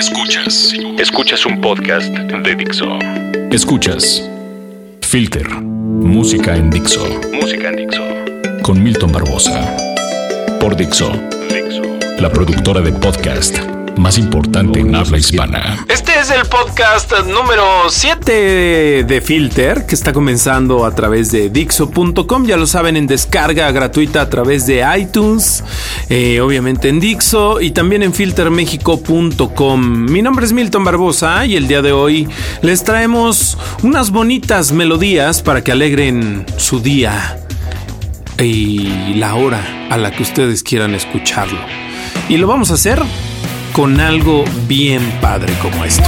Escuchas. Escuchas un podcast de Dixo. Escuchas. Filter. Música en Dixo. Música en Dixo. Con Milton Barbosa. Por Dixo. Dixo. La productora de podcast más importante en habla hispana. Este es el podcast número 7 de Filter que está comenzando a través de Dixo.com. Ya lo saben, en descarga gratuita a través de iTunes, eh, obviamente en Dixo y también en filtermexico.com. Mi nombre es Milton Barbosa y el día de hoy les traemos unas bonitas melodías para que alegren su día y la hora a la que ustedes quieran escucharlo. Y lo vamos a hacer con algo bien padre como esto.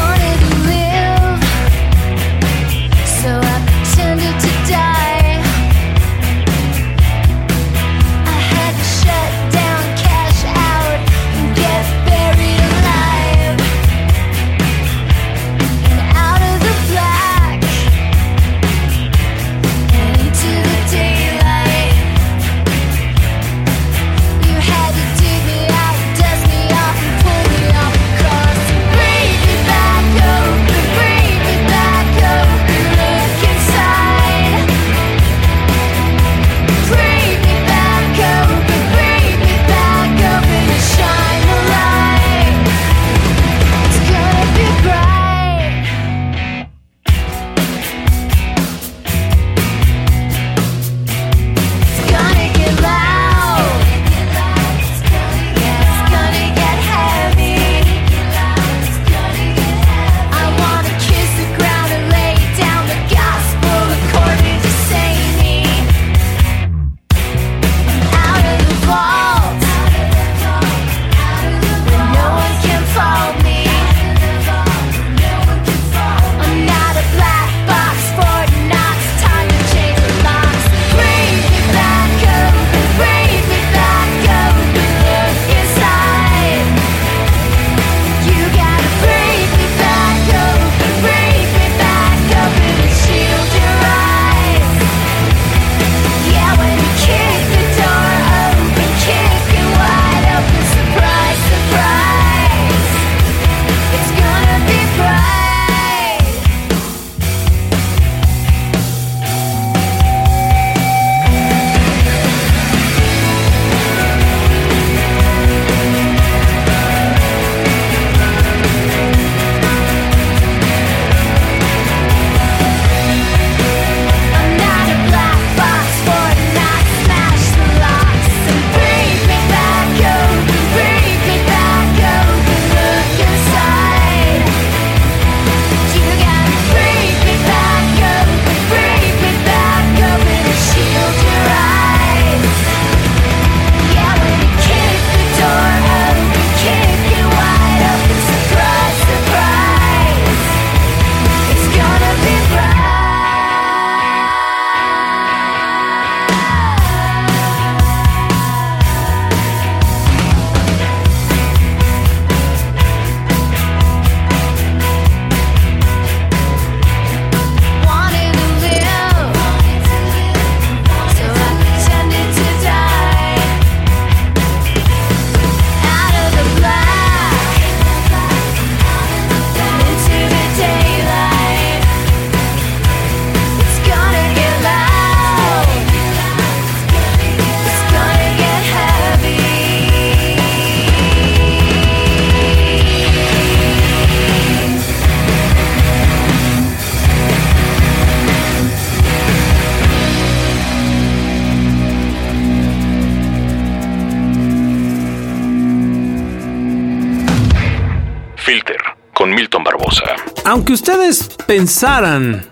Aunque ustedes pensaran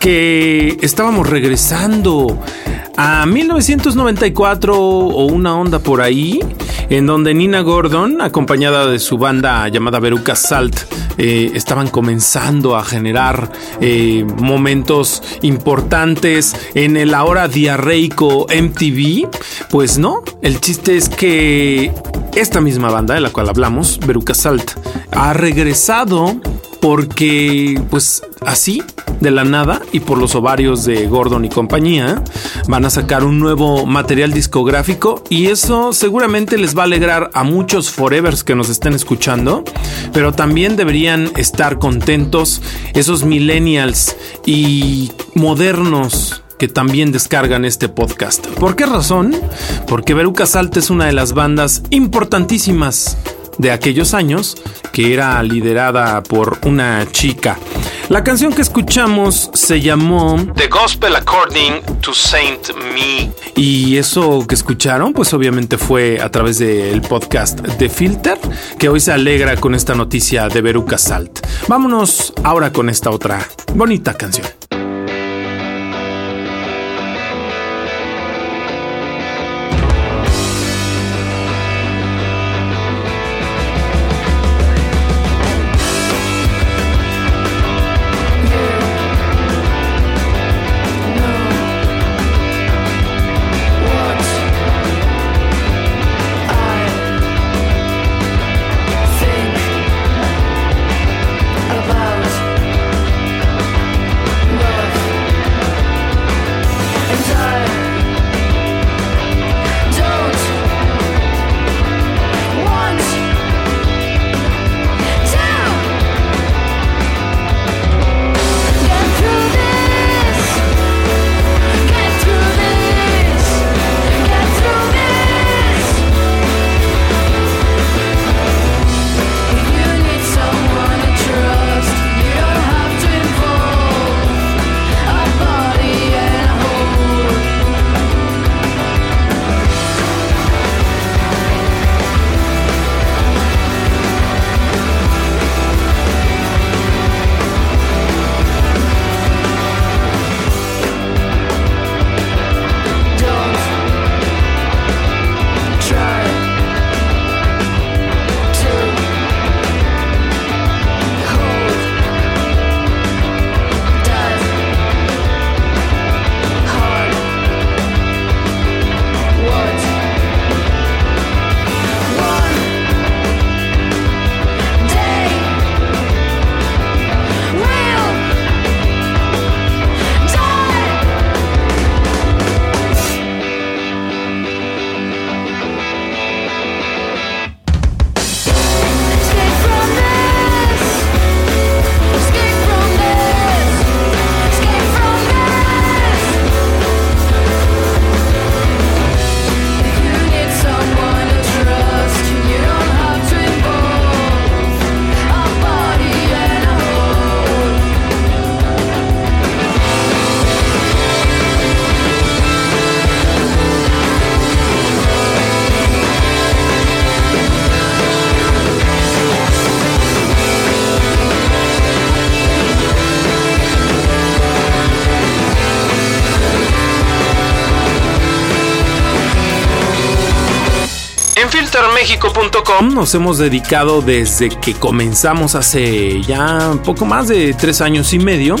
que estábamos regresando a 1994 o una onda por ahí, en donde Nina Gordon, acompañada de su banda llamada Veruca Salt, eh, estaban comenzando a generar eh, momentos importantes en el ahora diarreico MTV, pues no, el chiste es que esta misma banda de la cual hablamos, Veruca Salt, ha regresado porque pues así de la nada y por los ovarios de Gordon y compañía, van a sacar un nuevo material discográfico y eso seguramente les va a alegrar a muchos forevers que nos estén escuchando, pero también deberían estar contentos esos millennials y modernos que también descargan este podcast. ¿Por qué razón? Porque Veruca Salt es una de las bandas importantísimas de aquellos años que era liderada por una chica. La canción que escuchamos se llamó The Gospel According to Saint Me. Y eso que escucharon, pues obviamente fue a través del podcast de Filter, que hoy se alegra con esta noticia de Veruca Salt. Vámonos ahora con esta otra bonita canción. filtermexico.com nos hemos dedicado desde que comenzamos hace ya poco más de tres años y medio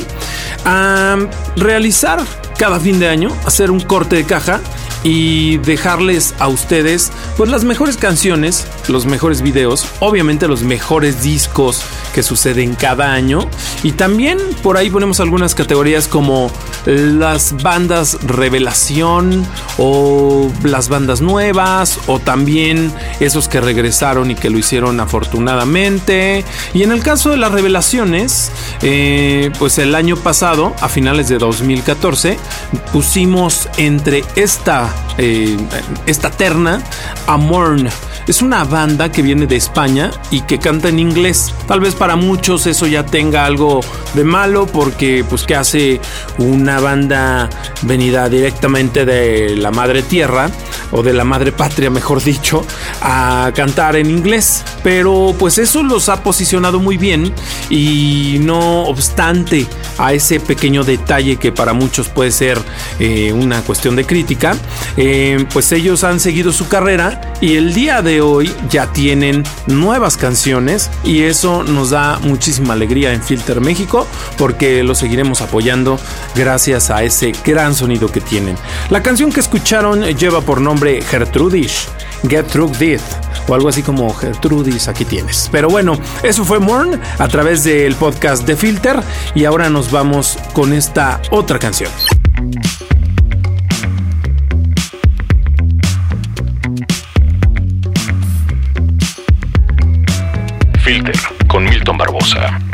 a realizar cada fin de año, hacer un corte de caja y dejarles a ustedes pues las mejores canciones, los mejores videos, obviamente los mejores discos que suceden cada año. Y también por ahí ponemos algunas categorías como las bandas revelación o las bandas nuevas o también esos que regresaron y que lo hicieron afortunadamente. Y en el caso de las revelaciones eh, pues el año pasado a finales de 2014 pusimos entre esta eh, esta terna a es una banda que viene de España y que canta en inglés. Tal vez para muchos eso ya tenga algo de malo porque pues que hace una banda venida directamente de la madre tierra o de la madre patria, mejor dicho, a cantar en inglés. Pero pues eso los ha posicionado muy bien y no obstante a ese pequeño detalle que para muchos puede ser eh, una cuestión de crítica, eh, pues ellos han seguido su carrera y el día de hoy ya tienen nuevas canciones y eso nos da muchísima alegría en Filter México porque lo seguiremos apoyando gracias a ese gran sonido que tienen. La canción que escucharon lleva por nombre Gertrudish, Get Through o algo así como Gertrudis, aquí tienes. Pero bueno, eso fue Morn a través del podcast de Filter y ahora nos vamos con esta otra canción. Filter con Milton Barbosa.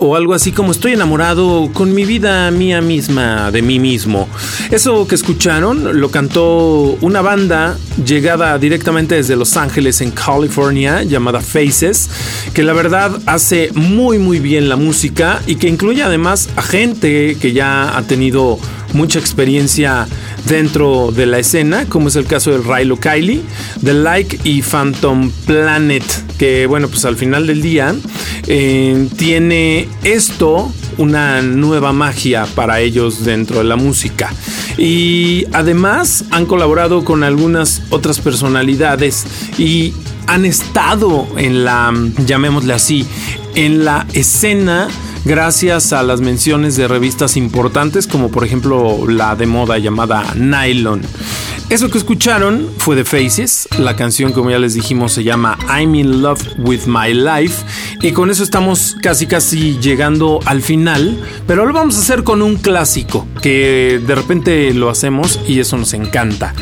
O algo así como estoy enamorado con mi vida mía misma, de mí mismo. Eso que escucharon lo cantó una banda llegada directamente desde Los Ángeles en California llamada Faces, que la verdad hace muy muy bien la música y que incluye además a gente que ya ha tenido mucha experiencia dentro de la escena, como es el caso de Rilo Kiley, The Like y Phantom Planet, que bueno, pues al final del día eh, tiene esto una nueva magia para ellos dentro de la música. Y además han colaborado con algunas otras personalidades y han estado en la, llamémosle así, en la escena gracias a las menciones de revistas importantes como por ejemplo la de moda llamada Nylon. Eso que escucharon fue de Faces, la canción como ya les dijimos se llama I'm in Love with My Life y con eso estamos casi casi llegando al final, pero lo vamos a hacer con un clásico que de repente lo hacemos y eso nos encanta.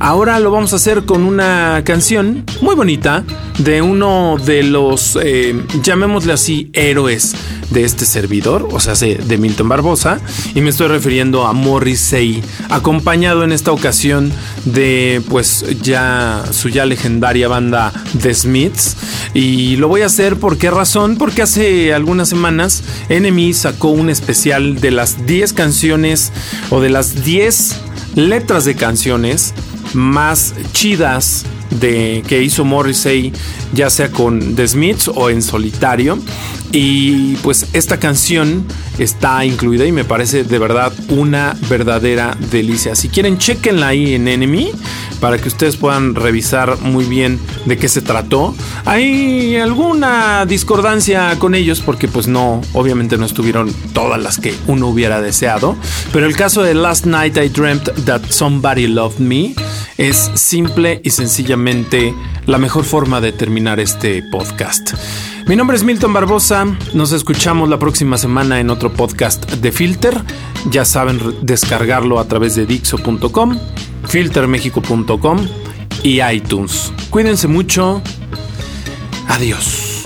Ahora lo vamos a hacer con una canción muy bonita de uno de los, eh, llamémosle así, héroes de este servidor, o sea, de Milton Barbosa, y me estoy refiriendo a Morrissey, acompañado en esta ocasión de pues ya su ya legendaria banda The Smiths. Y lo voy a hacer por qué razón? Porque hace algunas semanas Enemy sacó un especial de las 10 canciones o de las 10 letras de canciones más chidas de que hizo Morrissey, ya sea con The Smiths o en solitario. Y pues esta canción está incluida y me parece de verdad una verdadera delicia. Si quieren, chequenla ahí en Enemy para que ustedes puedan revisar muy bien de qué se trató. Hay alguna discordancia con ellos porque pues no, obviamente no estuvieron todas las que uno hubiera deseado. Pero el caso de Last Night I Dreamt That Somebody Loved Me es simple y sencillamente la mejor forma de terminar este podcast. Mi nombre es Milton Barbosa, nos escuchamos la próxima semana en otro podcast de Filter. Ya saben descargarlo a través de dixo.com, filtermexico.com y iTunes. Cuídense mucho. Adiós.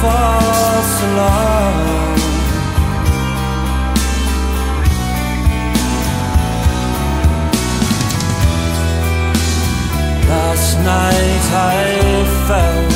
False alarm. Last night I felt